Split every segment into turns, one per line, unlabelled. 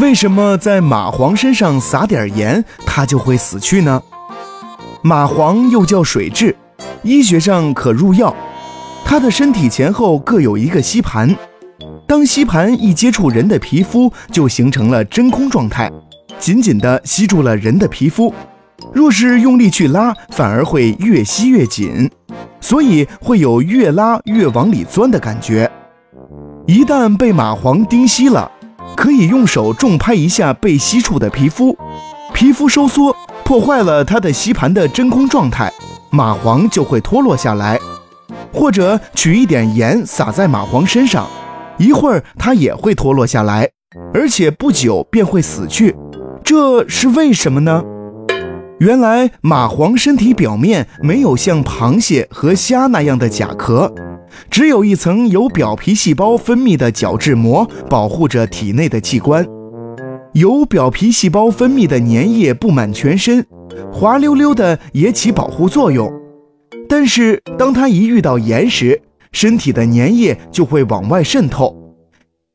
为什么在蚂蟥身上撒点盐，它就会死去呢？蚂蟥又叫水蛭，医学上可入药。它的身体前后各有一个吸盘，当吸盘一接触人的皮肤，就形成了真空状态，紧紧地吸住了人的皮肤。若是用力去拉，反而会越吸越紧，所以会有越拉越往里钻的感觉。一旦被蚂蟥叮吸了，可以用手重拍一下被吸触的皮肤，皮肤收缩，破坏了它的吸盘的真空状态，蚂蟥就会脱落下来。或者取一点盐撒在蚂蟥身上，一会儿它也会脱落下来，而且不久便会死去。这是为什么呢？原来蚂蟥身体表面没有像螃蟹和虾那样的甲壳，只有一层由表皮细胞分泌的角质膜保护着体内的器官。由表皮细胞分泌的粘液布满全身，滑溜溜的也起保护作用。但是，当它一遇到盐时，身体的粘液就会往外渗透，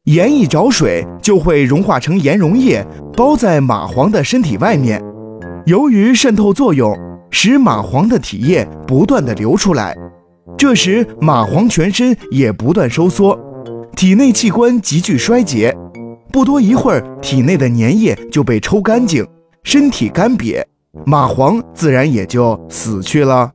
盐一着水就会融化成盐溶液，包在蚂蟥的身体外面。由于渗透作用，使蚂蟥的体液不断的流出来，这时蚂蟥全身也不断收缩，体内器官急剧衰竭。不多一会儿，体内的粘液就被抽干净，身体干瘪，蚂蟥自然也就死去了。